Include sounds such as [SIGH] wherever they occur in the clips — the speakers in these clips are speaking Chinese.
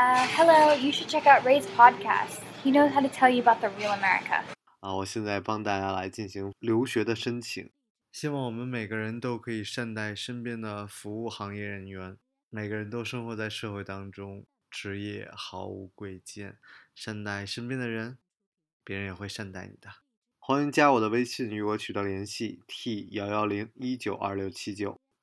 Uh, hello, you should check out Ray's podcast. He knows how to tell you about the real America. 啊，我现在帮大家来进行留学的申请。希望我们每个人都可以善待身边的服务行业人员。每个人都生活在社会当中，职业毫无贵贱。善待身边的人，别人也会善待你的。欢迎加我的微信与我取得联系：t 幺幺零一九二六七九。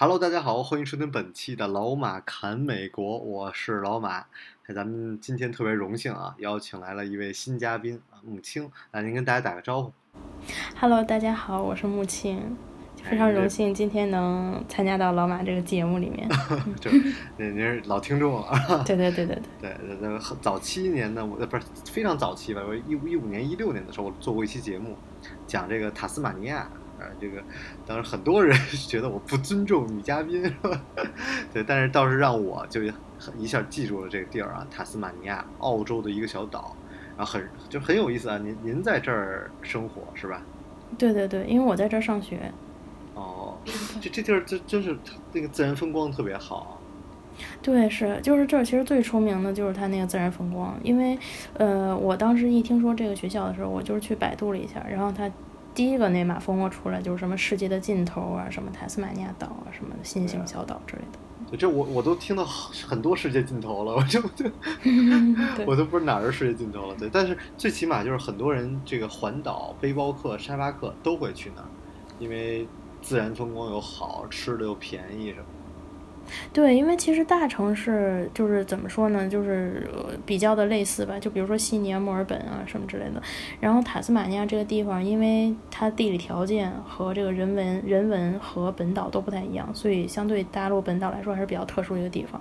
Hello，大家好，欢迎收听本期的老马侃美国，我是老马。哎，咱们今天特别荣幸啊，邀请来了一位新嘉宾啊，木青，来您跟大家打个招呼。Hello，大家好，我是木青，非常荣幸今天能参加到老马这个节目里面。[LAUGHS] [LAUGHS] 就您您是老听众了 [LAUGHS] 啊。对对对对对，对，那个早期年呢，我呃不是非常早期吧，我一五一五年、一六年的时候，我做过一期节目，讲这个塔斯马尼亚。啊，这个当时很多人 [LAUGHS] 觉得我不尊重女嘉宾？[LAUGHS] 对，但是倒是让我就一下记住了这个地儿啊，塔斯马尼亚，澳洲的一个小岛，然后很就很有意思啊。您您在这儿生活是吧？对对对，因为我在这儿上学。哦，这这地儿真真是那个自然风光特别好。啊对，是，就是这儿其实最出名的就是它那个自然风光，因为呃，我当时一听说这个学校的时候，我就是去百度了一下，然后它。第一个那马蜂窝出来就是什么世界的尽头啊，什么塔斯马尼亚岛啊，什么新型小岛之类的。这我我都听到很多世界尽头了，[LAUGHS] 我就就 [LAUGHS] 我都不知道哪儿是世界尽头了。对，但是最起码就是很多人这个环岛背包客、沙巴客都会去那儿，因为自然风光又好，吃的又便宜什么。对，因为其实大城市就是怎么说呢，就是比较的类似吧。就比如说悉尼啊、墨尔本啊什么之类的。然后塔斯马尼亚这个地方，因为它地理条件和这个人文、人文和本岛都不太一样，所以相对大陆本岛来说还是比较特殊一个地方。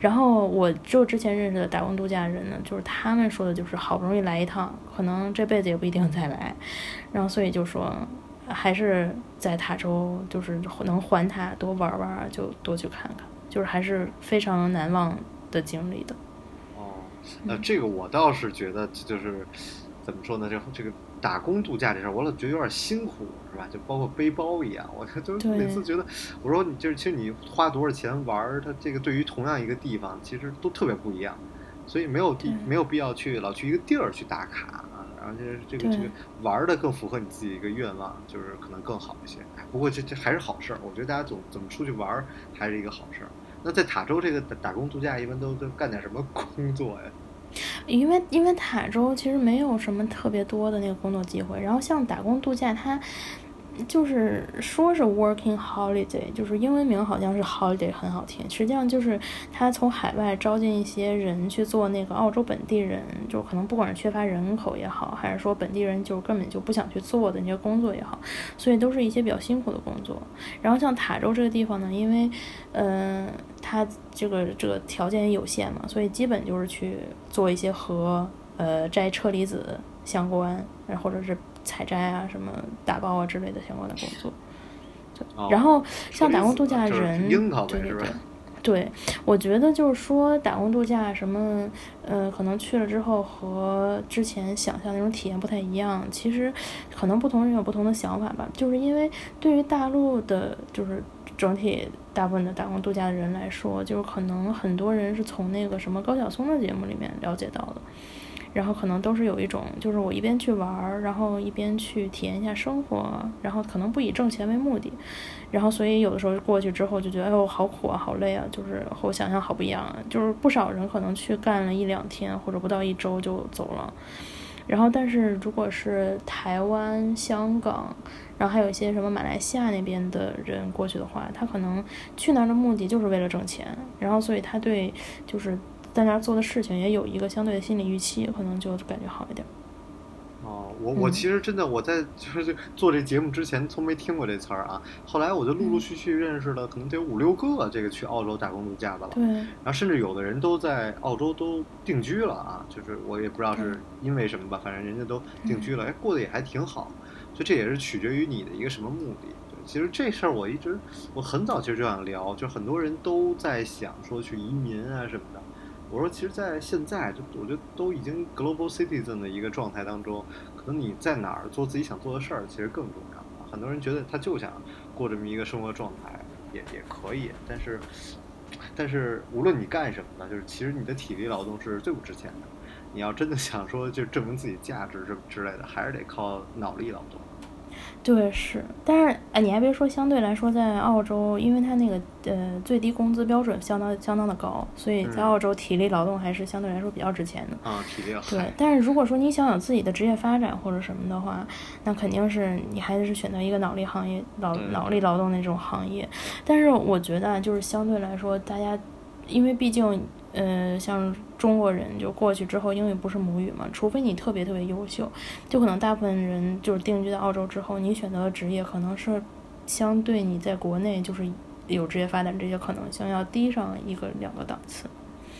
然后我就之前认识的打工度假人呢，就是他们说的就是好不容易来一趟，可能这辈子也不一定再来。然后所以就说。还是在塔州，就是能环塔多玩玩，就多去看看，就是还是非常难忘的经历的。哦，呃，这个我倒是觉得就是怎么说呢？这这个打工度假这事儿，我老觉得有点辛苦，是吧？就包括背包一样，我就每次觉得，我说你就是其实你花多少钱玩，它这个对于同样一个地方，其实都特别不一样，所以没有地没有必要去老去一个地儿去打卡。然后就是这个这个玩的更符合你自己一个愿望，就是可能更好一些。不过这这还是好事儿，我觉得大家总怎么出去玩还是一个好事儿。那在塔州这个打工度假，一般都都干点什么工作呀？[LAUGHS] 因为因为塔州其实没有什么特别多的那个工作机会，然后像打工度假，它。就是说是 working holiday，就是英文名好像是 holiday 很好听，实际上就是他从海外招进一些人去做那个澳洲本地人，就可能不管是缺乏人口也好，还是说本地人就根本就不想去做的那些工作也好，所以都是一些比较辛苦的工作。然后像塔州这个地方呢，因为嗯、呃，它这个这个条件有限嘛，所以基本就是去做一些和呃摘车厘子相关，或者是。采摘啊，什么打包啊之类的相关的工作，哦、然后像打工度假人，对对对，对，我觉得就是说打工度假什么，呃，可能去了之后和之前想象那种体验不太一样。其实可能不同人有不同的想法吧，就是因为对于大陆的，就是整体大部分的打工度假的人来说，就是可能很多人是从那个什么高晓松的节目里面了解到的。然后可能都是有一种，就是我一边去玩儿，然后一边去体验一下生活，然后可能不以挣钱为目的，然后所以有的时候过去之后就觉得，哎呦，好苦啊，好累啊，就是和我想象好不一样。就是不少人可能去干了一两天或者不到一周就走了，然后但是如果是台湾、香港，然后还有一些什么马来西亚那边的人过去的话，他可能去那儿的目的就是为了挣钱，然后所以他对就是。在那儿做的事情也有一个相对的心理预期，可能就感觉好一点。哦，我我其实真的我在就是做这节目之前从没听过这词儿啊，后来我就陆陆续续认识了，可能得有五六个这个去澳洲打工度假的了。对。然后甚至有的人都在澳洲都定居了啊，就是我也不知道是因为什么吧，反正人家都定居了，哎，过得也还挺好。所以这也是取决于你的一个什么目的。对，其实这事儿我一直我很早其实就想聊，就很多人都在想说去移民啊什么的。我说，其实，在现在就我觉得都已经 global citizen 的一个状态当中，可能你在哪儿做自己想做的事儿，其实更重要。很多人觉得他就想过这么一个生活状态，也也可以。但是，但是无论你干什么呢，就是其实你的体力劳动是最不值钱的。你要真的想说就证明自己价值什么之类的，还是得靠脑力劳动。对，是，但是哎，你还别说，相对来说，在澳洲，因为它那个呃最低工资标准相当相当的高，所以在澳洲体力劳动还是相对来说比较值钱的。啊，体力对，但是如果说你想有自己的职业发展或者什么的话，那肯定是你还是选择一个脑力行业、脑脑力劳动那种行业。但是我觉得就是相对来说，大家因为毕竟。呃，像中国人就过去之后，英语不是母语嘛，除非你特别特别优秀，就可能大部分人就是定居在澳洲之后，你选择的职业可能是相对你在国内就是有职业发展这些可能性要低上一个两个档次。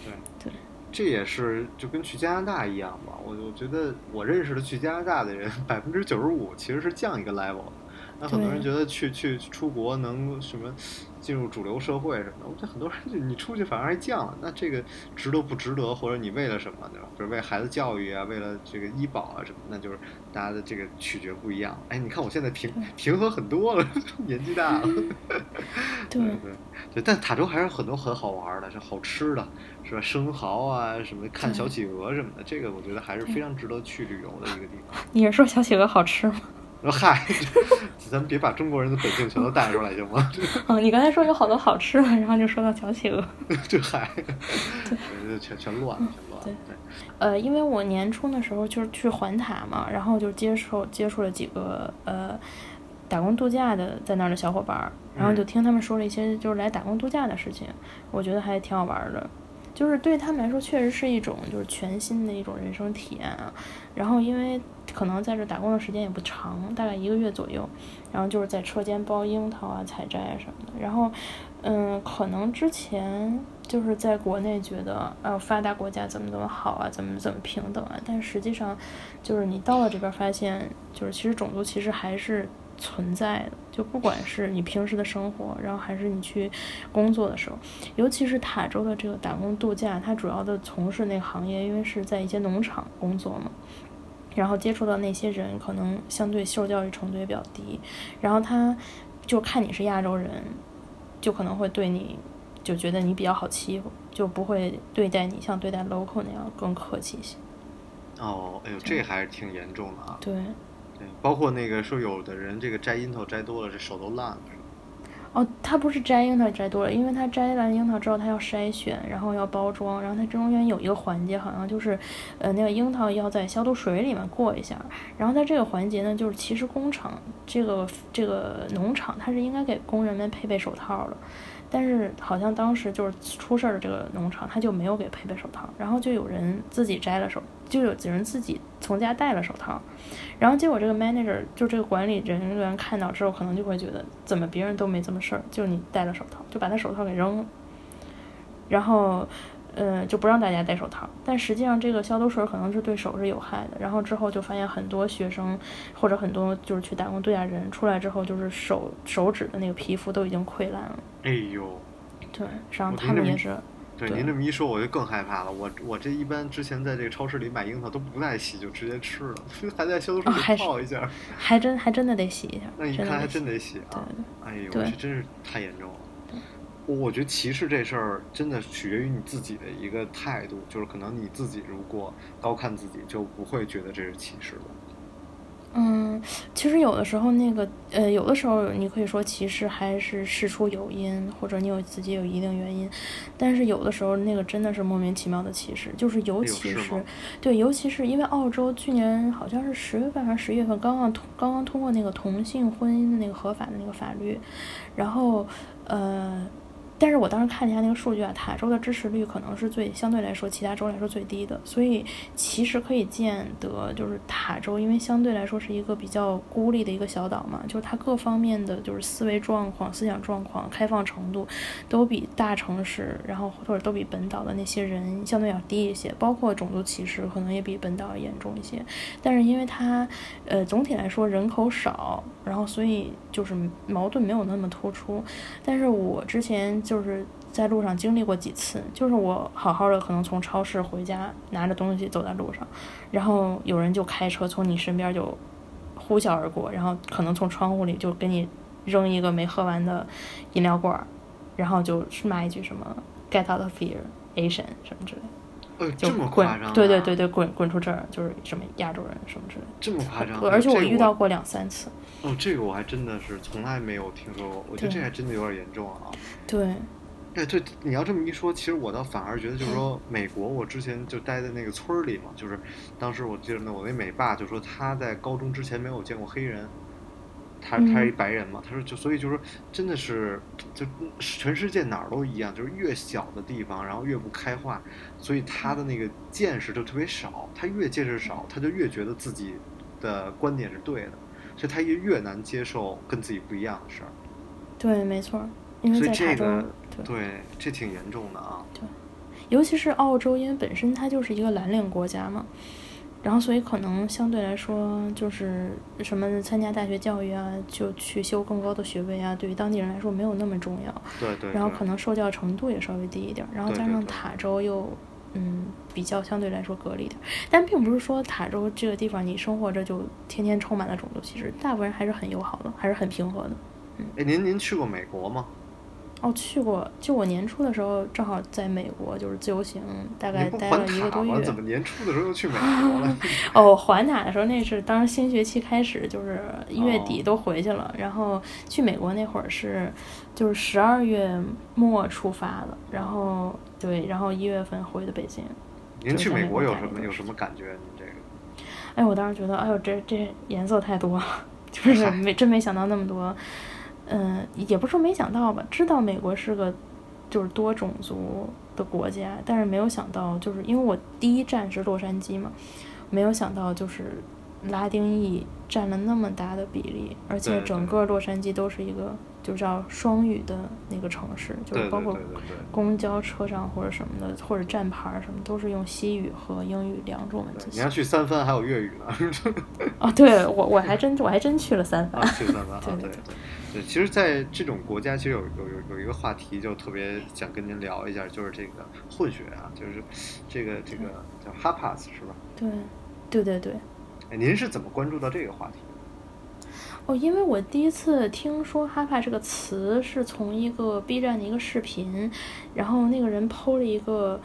对对，这也是就跟去加拿大一样吧。我我觉得我认识的去加拿大的人，百分之九十五其实是降一个 level 的。那很多人觉得去去出国能什么？进入主流社会什么的，我觉得很多人就你出去反而还降了，那这个值得不值得？或者你为了什么，对吧？就是为孩子教育啊，为了这个医保啊什么，那就是大家的这个取决不一样。哎，你看我现在平平和很多了，[LAUGHS] 年纪大了。[LAUGHS] 对对对，但塔州还是很多很好玩的，是好吃的，是吧？生蚝啊，什么看小企鹅什么的，这个我觉得还是非常值得去旅游的一个地方。你是说小企鹅好吃吗？说嗨，[LAUGHS] 咱们别把中国人的本性全都带出来行吗？哦，你刚才说有好多好吃的，然后就说到小企鹅。[LAUGHS] 这嗨，对，全全乱了，全乱了。对对。呃，因为我年初的时候就是去环塔嘛，然后就接触接触了几个呃打工度假的在那儿的小伙伴，然后就听他们说了一些就是来打工度假的事情，我觉得还挺好玩的。就是对他们来说，确实是一种就是全新的一种人生体验啊。然后因为可能在这打工的时间也不长，大概一个月左右。然后就是在车间剥樱桃啊、采摘啊什么的。然后，嗯，可能之前就是在国内觉得，呃，发达国家怎么怎么好啊，怎么怎么平等啊。但实际上，就是你到了这边发现，就是其实种族其实还是。存在的，就不管是你平时的生活，然后还是你去工作的时候，尤其是塔州的这个打工度假，它主要的从事那个行业，因为是在一些农场工作嘛，然后接触到那些人，可能相对受教育程度也比较低，然后他就看你是亚洲人，就可能会对你就觉得你比较好欺负，就不会对待你像对待 local 那样更客气一些。哦，哎呦，这还是挺严重的啊。对。包括那个说，有的人这个摘樱桃摘多了，这手都烂了，是吧？哦，他不是摘樱桃摘多了，因为他摘完樱桃之后，他要筛选，然后要包装，然后他中间有一个环节，好像就是，呃，那个樱桃要在消毒水里面过一下，然后在这个环节呢，就是其实工厂这个这个农场，它是应该给工人们配备手套的。但是好像当时就是出事儿的这个农场，他就没有给配备手套，然后就有人自己摘了手，就有几人自己从家带了手套，然后结果这个 manager 就这个管理人员看到之后，可能就会觉得怎么别人都没这么事儿，就你戴了手套，就把他手套给扔了，然后。呃，就不让大家戴手套，但实际上这个消毒水可能是对手是有害的。然后之后就发现很多学生或者很多就是去打工度假人出来之后，就是手手指的那个皮肤都已经溃烂了。哎呦，对，然后他们也是。对您这么一说，我就更害怕了。我我这一般之前在这个超市里买樱桃都不带洗，就直接吃了，[LAUGHS] 还在消毒水里泡一下。还真还真的得洗一下。那你看还真得洗啊！哎呦，这真是太严重了。我觉得歧视这事儿真的取决于你自己的一个态度，就是可能你自己如果高看自己，就不会觉得这是歧视了。嗯，其实有的时候那个呃，有的时候你可以说歧视还是事出有因，或者你有自己有一定原因，但是有的时候那个真的是莫名其妙的歧视，就是尤其是对，尤其是因为澳洲去年好像是十月份还是十月份刚刚通刚刚通过那个同性婚姻的那个合法的那个法律，然后呃。但是我当时看了一下那个数据啊，塔州的支持率可能是最相对来说其他州来说最低的，所以其实可以见得，就是塔州因为相对来说是一个比较孤立的一个小岛嘛，就是它各方面的就是思维状况、思想状况、开放程度都比大城市，然后或者都比本岛的那些人相对要低一些，包括种族歧视可能也比本岛严重一些。但是因为它，呃，总体来说人口少，然后所以就是矛盾没有那么突出。但是我之前。就是在路上经历过几次，就是我好好的可能从超市回家，拿着东西走在路上，然后有人就开车从你身边就呼啸而过，然后可能从窗户里就给你扔一个没喝完的饮料罐，然后就是骂一句什么 “get out of here Asian” 什么之类的，就滚，对对对对，滚滚出这儿，就是什么亚洲人什么之类的，这么夸张，而且我遇到过两三次。哦，这个我还真的是从来没有听说过，我觉得这还真的有点严重啊。对，哎，对，你要这么一说，其实我倒反而觉得，就是说，美国，我之前就待在那个村儿里嘛，就是当时我记得那我那美爸就说他在高中之前没有见过黑人，他他是一白人嘛，他说就所以就是说真的是就全世界哪儿都一样，就是越小的地方，然后越不开化，所以他的那个见识就特别少，他越见识少，他就越觉得自己的观点是对的。所以他也越难接受跟自己不一样的事儿。对，没错，因为在塔州，对，这挺严重的啊。对，尤其是澳洲，因为本身它就是一个蓝领国家嘛，然后所以可能相对来说，就是什么参加大学教育啊，就去修更高的学位啊，对于当地人来说没有那么重要。对对。然后可能受教程度也稍微低一点，然后加上塔州又。嗯，比较相对来说隔离点，但并不是说塔州这个地方你生活着就天天充满了种族歧视，大部分人还是很友好的，还是很平和的。嗯，哎，您您去过美国吗？哦，去过，就我年初的时候正好在美国，就是自由行，大概待了一个多月。怎么年初的时候又去美国了？[LAUGHS] 哦，环塔的时候那是当时新学期开始，就是一月底都回去了，然后去美国那会儿是就是十二月末出发的，然后对，然后一月份回的北京。您去美国有什么有什么感觉？您这个？哎，我当时觉得，哎呦，这这颜色太多了，[LAUGHS] 就是 [LAUGHS] 没真没想到那么多。嗯，也不是说没想到吧，知道美国是个就是多种族的国家，但是没有想到，就是因为我第一站是洛杉矶嘛，没有想到就是拉丁裔占了那么大的比例，而且整个洛杉矶都是一个。就叫双语的那个城市，就是包括公交车上或者什么的，或者站牌什么，都是用西语和英语两种文字。你要去三藩还有粤语呢。哦，[LAUGHS] 对我我还真我还真去了三藩。去三藩 [LAUGHS] 啊，对对对。其实，在这种国家，其实有有有有一个话题，就特别想跟您聊一下，就是这个混血啊，就是这个这个叫哈帕斯是吧？对，对对对。哎，您是怎么关注到这个话题？哦，因为我第一次听说“哈帕”这个词是从一个 B 站的一个视频，然后那个人剖了一个，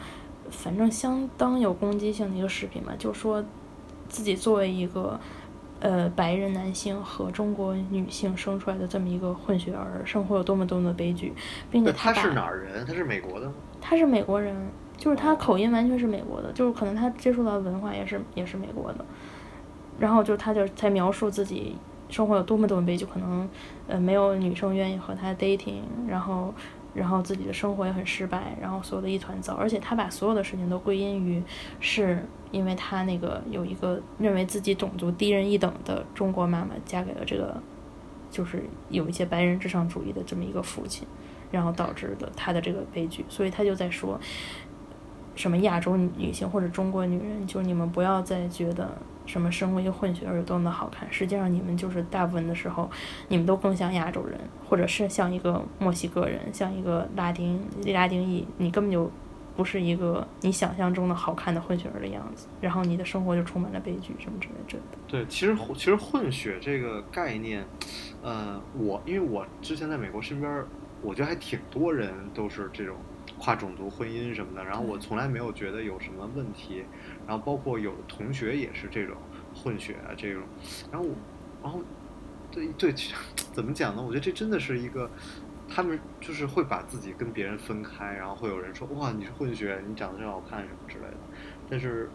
反正相当有攻击性的一个视频嘛，就说自己作为一个呃白人男性和中国女性生出来的这么一个混血儿，生活有多么多么的悲剧，并且他是哪儿人？他是美国的吗？他是美国人，就是他口音完全是美国的，就是可能他接触到的文化也是也是美国的，然后就他就才描述自己。生活有多么多么悲剧，可能，呃，没有女生愿意和他 dating，然后，然后自己的生活也很失败，然后所有的一团糟，而且他把所有的事情都归因于，是因为他那个有一个认为自己种族低人一等的中国妈妈嫁给了这个，就是有一些白人至上主义的这么一个父亲，然后导致的他的这个悲剧，所以他就在说，什么亚洲女性或者中国女人，就是你们不要再觉得。什么生为混血儿有多么的好看？实际上，你们就是大部分的时候，你们都更像亚洲人，或者是像一个墨西哥人，像一个拉丁拉丁裔。你根本就不是一个你想象中的好看的混血儿的样子。然后你的生活就充满了悲剧，什么之类的。对，其实其实混血这个概念，呃，我因为我之前在美国身边，我觉得还挺多人都是这种跨种族婚姻什么的。然后我从来没有觉得有什么问题。然后包括有的同学也是这种混血啊，这种，然后我，然后，对对，[TSK] 怎么讲呢？我觉得这真的是一个，他们就是会把自己跟别人分开，然后会有人说哇你是混血，你长得真好看什么之类的。但是，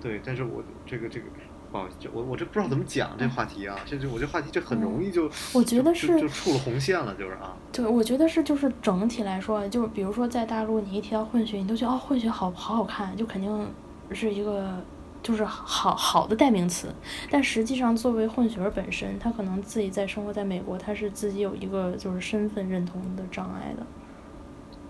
对，但是我这个这个不好意思，这我我这不知道怎么讲这话题啊，这就我这话题这很容易就，我觉得就是就触了红线了，就是啊。对，我觉得是就是整体来说，就是比如说在大陆，你一提到混血，你都觉得哦，混血好好好看，就肯定是一个就是好好的代名词。但实际上，作为混血儿本身，他可能自己在生活在美国，他是自己有一个就是身份认同的障碍的。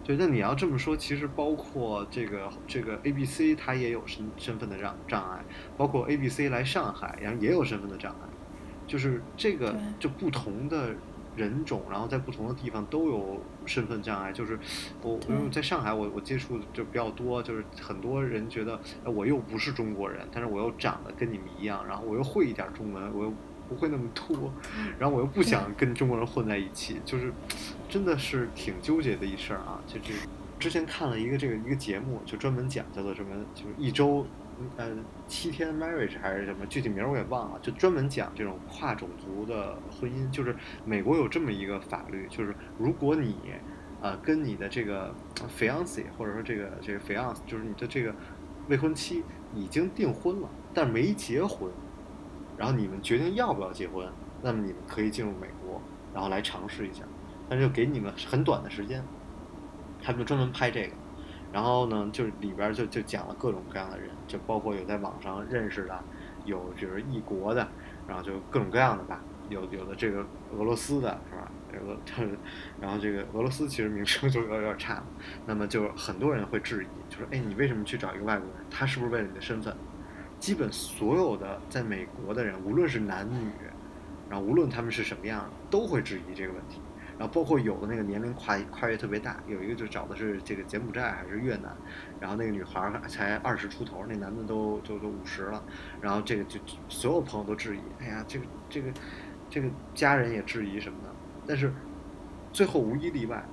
对，那你要这么说，其实包括这个这个 A B C，它也有身身份的障障碍，包括 A B C 来上海，然后也有身份的障碍，就是这个就不同的人种，然后在不同的地方都有身份障碍。就是我因为在上海我，我接触的就比较多，就是很多人觉得呃我又不是中国人，但是我又长得跟你们一样，然后我又会一点中文，我又不会那么多，然后我又不想跟中国人混在一起，就是真的是挺纠结的一事儿啊。就这之前看了一个这个一个节目，就专门讲叫做什么，就是一周。呃，七天 marriage 还是什么，具体名儿我也忘了，就专门讲这种跨种族的婚姻。就是美国有这么一个法律，就是如果你呃跟你的这个 fiance 或者说这个这个 fiance，就是你的这个未婚妻已经订婚了，但没结婚，然后你们决定要不要结婚，那么你们可以进入美国，然后来尝试一下，但是就给你们很短的时间，他们就专门拍这个。然后呢，就是里边就就讲了各种各样的人，就包括有在网上认识的，有就是异国的，然后就各种各样的吧，有有的这个俄罗斯的是吧？这个然后这个俄罗斯其实名声就有点有点差了，那么就很多人会质疑，就说哎，你为什么去找一个外国人？他是不是为了你的身份？基本所有的在美国的人，无论是男女，然后无论他们是什么样，都会质疑这个问题。然后包括有的那个年龄跨跨越特别大，有一个就找的是这个柬埔寨还是越南，然后那个女孩才二十出头，那男的都就都五十了，然后这个就所有朋友都质疑，哎呀，这个这个这个家人也质疑什么的，但是最后无一例外，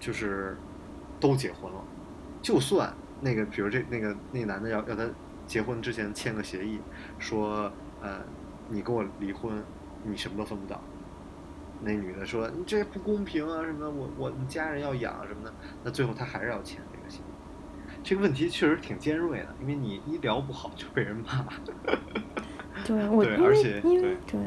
就是都结婚了，就算那个比如这那个那男的要要他结婚之前签个协议，说呃你跟我离婚，你什么都分不到。那女的说：“你这不公平啊，什么的，我我你家人要养什么的。”那最后她还是要签这个协议。这个问题确实挺尖锐的，因为你医疗不好就被人骂。[LAUGHS] 对我，对因为而且因为对，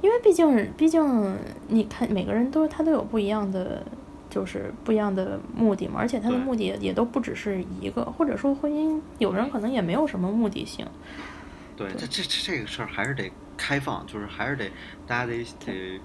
因为毕竟毕竟你看每个人都他都有不一样的，就是不一样的目的嘛，而且他的目的也也都不只是一个，或者说婚姻有人可能也没有什么目的性。对，这这这这个事儿还是得开放，就是还是得大家得得，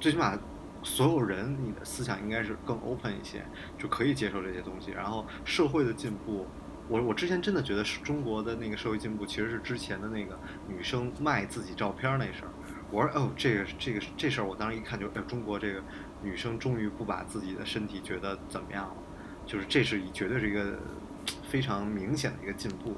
最起码所有人你的思想应该是更 open 一些，就可以接受这些东西。然后社会的进步，我我之前真的觉得是中国的那个社会进步其实是之前的那个女生卖自己照片那事儿。我说哦，这个这个这事儿，我当时一看就，哎，中国这个女生终于不把自己的身体觉得怎么样了，就是这是绝对是一个非常明显的一个进步。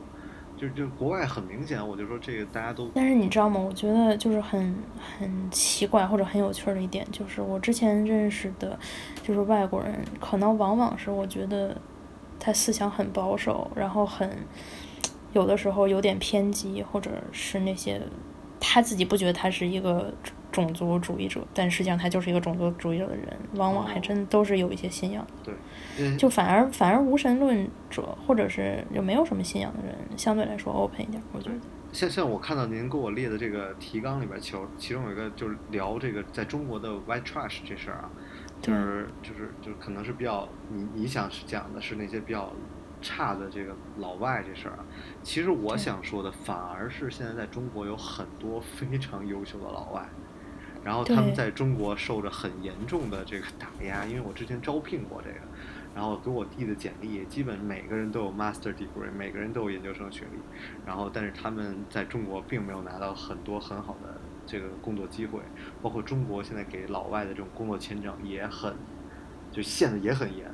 就就国外很明显，我就说这个大家都但是你知道吗？我觉得就是很很奇怪或者很有趣儿的一点，就是我之前认识的，就是外国人，可能往往是我觉得他思想很保守，然后很有的时候有点偏激，或者是那些他自己不觉得他是一个种族主义者，但实际上他就是一个种族主义者的人，往往还真都是有一些信仰的。对，嗯就反而反而无神论者或者是就没有什么信仰的人，相对来说 open 一点，我觉得。像像我看到您给我列的这个提纲里边，其其中有一个就是聊这个在中国的 white trash 这事儿啊，就是就是就是可能是比较你你想讲的是那些比较差的这个老外这事儿啊，其实我想说的反而是现在在中国有很多非常优秀的老外。然后他们在中国受着很严重的这个打压，因为我之前招聘过这个，然后给我递的简历，基本每个人都有 master degree，每个人都有研究生学历，然后但是他们在中国并没有拿到很多很好的这个工作机会，包括中国现在给老外的这种工作签证也很，就限的也很严。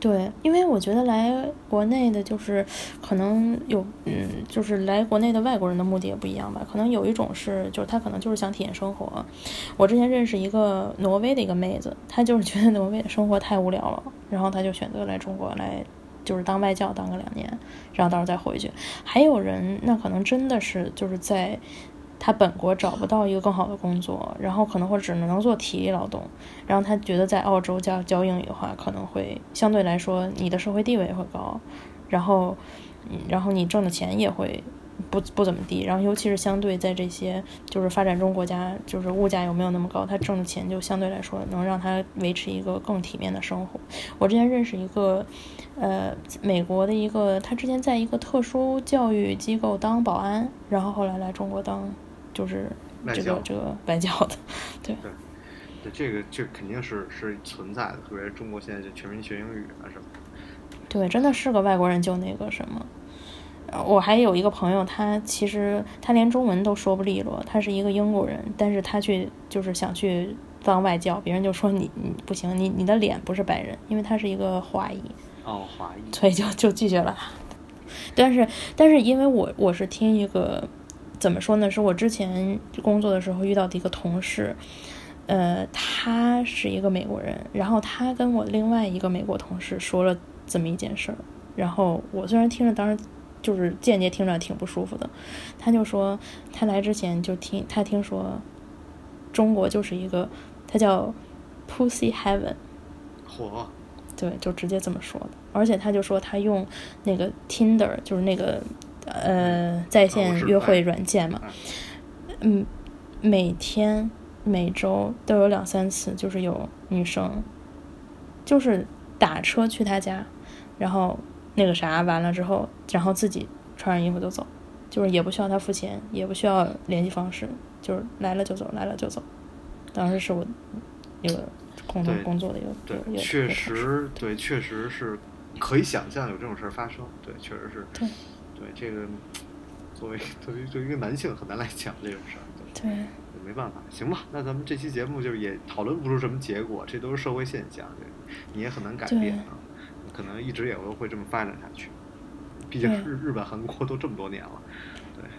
对，因为我觉得来国内的，就是可能有，嗯，就是来国内的外国人的目的也不一样吧。可能有一种是，就是他可能就是想体验生活。我之前认识一个挪威的一个妹子，她就是觉得挪威的生活太无聊了，然后她就选择来中国来，就是当外教当个两年，然后到时候再回去。还有人，那可能真的是就是在。他本国找不到一个更好的工作，然后可能会只能做体力劳动，然后他觉得在澳洲教教英语的话，可能会相对来说你的社会地位会高，然后，嗯然后你挣的钱也会不不怎么地，然后尤其是相对在这些就是发展中国家，就是物价又没有那么高，他挣的钱就相对来说能让他维持一个更体面的生活。我之前认识一个，呃，美国的一个，他之前在一个特殊教育机构当保安，然后后来来中国当就是这个这个外教的，对。对，对，这个这肯定是是存在的，特别是中国现在就全民学英语啊什么。对，真的是个外国人就那个什么。我还有一个朋友，他其实他连中文都说不利落，他是一个英国人，但是他去就是想去当外教，别人就说你你不行，你你的脸不是白人，因为他是一个华裔，哦，华裔，所以就就拒绝了他。[LAUGHS] 但是但是因为我我是听一个怎么说呢，是我之前工作的时候遇到的一个同事，呃，他是一个美国人，然后他跟我另外一个美国同事说了这么一件事儿，然后我虽然听着当时。就是间接听着挺不舒服的，他就说他来之前就听他听说中国就是一个他叫 Pussy Heaven，火，对，就直接这么说的。而且他就说他用那个 Tinder，就是那个呃在线约会软件嘛，嗯，每天每周都有两三次，就是有女生就是打车去他家，然后。那个啥完了之后，然后自己穿上衣服就走，就是也不需要他付钱，也不需要联系方式，就是来了就走，来了就走。当时是我一个共同工作的一个对，确实对，确实是可以想象有这种事儿发生。对，确实是。对。对这个，作为作为作为一个男性很难来讲这种事儿。对。没办法，行吧，那咱们这期节目就是也讨论不出什么结果，这都是社会现象，对你也很难改变啊。可能一直也会会这么发展下去，毕竟日日本、韩国都这么多年了，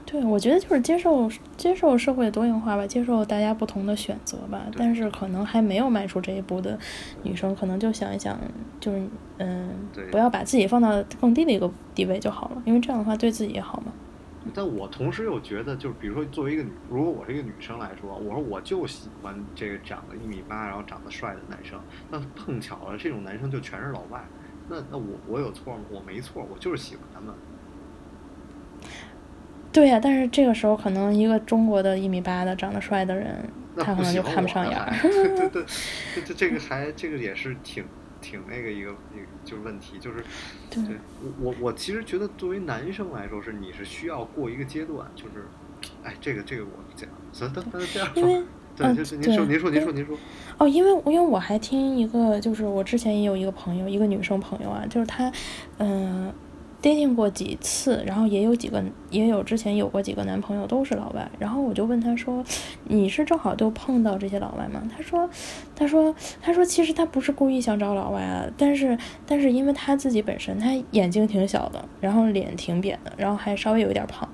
对。我觉得就是接受接受社会的多元化吧，接受大家不同的选择吧。但是可能还没有迈出这一步的女生，可能就想一想，就是嗯，不要把自己放到更低的一个地位就好了，因为这样的话对自己也好嘛。但我同时又觉得，就是比如说作为一个女，如果我是一个女生来说，我说我就喜欢这个长得一米八，然后长得帅的男生，那碰巧了这种男生就全是老外。那那我我有错吗？我没错，我就是喜欢他们。对呀，但是这个时候可能一个中国的一米八的长得帅的人，他可能就看不上眼儿。[LAUGHS] 对对 [LAUGHS] 对，这这这个还这个也是挺挺那个一个一个就是问题，就是对我我我其实觉得作为男生来说是你是需要过一个阶段，就是哎这个这个我讲，行，那那这样说。[LAUGHS] 嗯，对，您说，您说，您说，您说。哦，因为因为我还听一个，就是我之前也有一个朋友，一个女生朋友啊，就是她，嗯，dating 过几次，然后也有几个，也有之前有过几个男朋友都是老外，然后我就问她说，你是正好就碰到这些老外吗？她说，她说，她说，其实她不是故意想找老外啊，但是但是因为她自己本身她眼睛挺小的，然后脸挺扁的，然后还稍微有一点胖。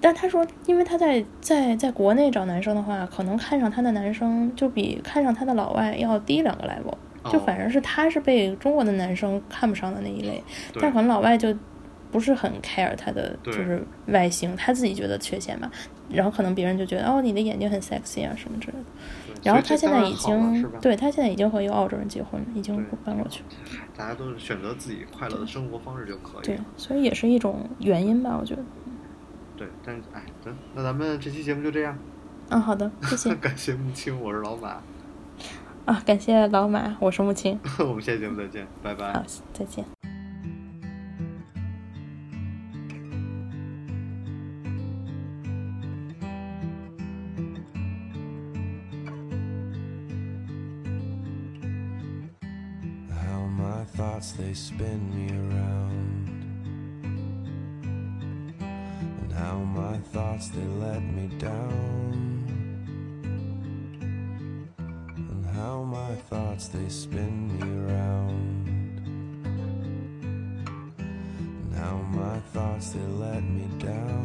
但他说，因为他在在在国内找男生的话，可能看上他的男生就比看上他的老外要低两个 level，就反正是他是被中国的男生看不上的那一类，但可能老外就不是很 care 他的就是外形，他自己觉得缺陷吧，然后可能别人就觉得哦你的眼睛很 sexy 啊什么之类的，然后他现在已经对他现在已经和一个澳洲人结婚了，已经搬过去了。大家都是选择自己快乐的生活方式就可以。对，所以也是一种原因吧，我觉得。对，但是哎，行，那咱们这期节目就这样。嗯，好的，谢谢。[LAUGHS] 感谢木青，我是老马。啊，感谢老马，我是木青。我们下期节目再见，拜拜。好，再见。thoughts they spin me around and How my thoughts they let me down thoughts they spin me around now my thoughts they let me down